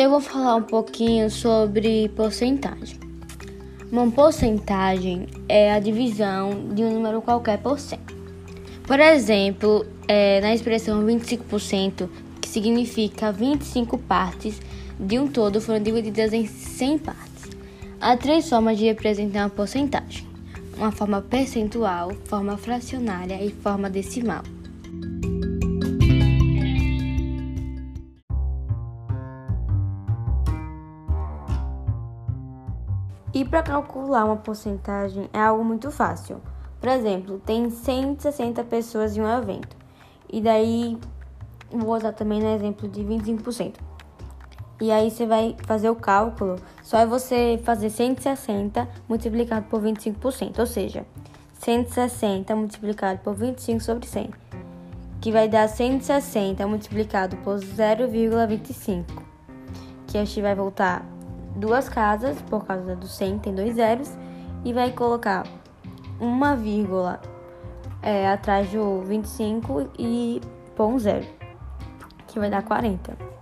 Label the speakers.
Speaker 1: Eu vou falar um pouquinho sobre porcentagem. Uma porcentagem é a divisão de um número qualquer por 100. Por exemplo, é, na expressão 25%, que significa 25 partes de um todo foram divididas em 100 partes. Há três formas de representar uma porcentagem: uma forma percentual, forma fracionária e forma decimal. E para calcular uma porcentagem é algo muito fácil. Por exemplo, tem 160 pessoas em um evento. E daí, vou usar também no exemplo de 25%. E aí você vai fazer o cálculo, só é você fazer 160 multiplicado por 25%, ou seja, 160 multiplicado por 25 sobre 100, que vai dar 160 multiplicado por 0,25, que a gente vai voltar duas casas, por causa do 100 tem dois zeros, e vai colocar uma vírgula é, atrás do 25 e pôr um zero, que vai dar 40.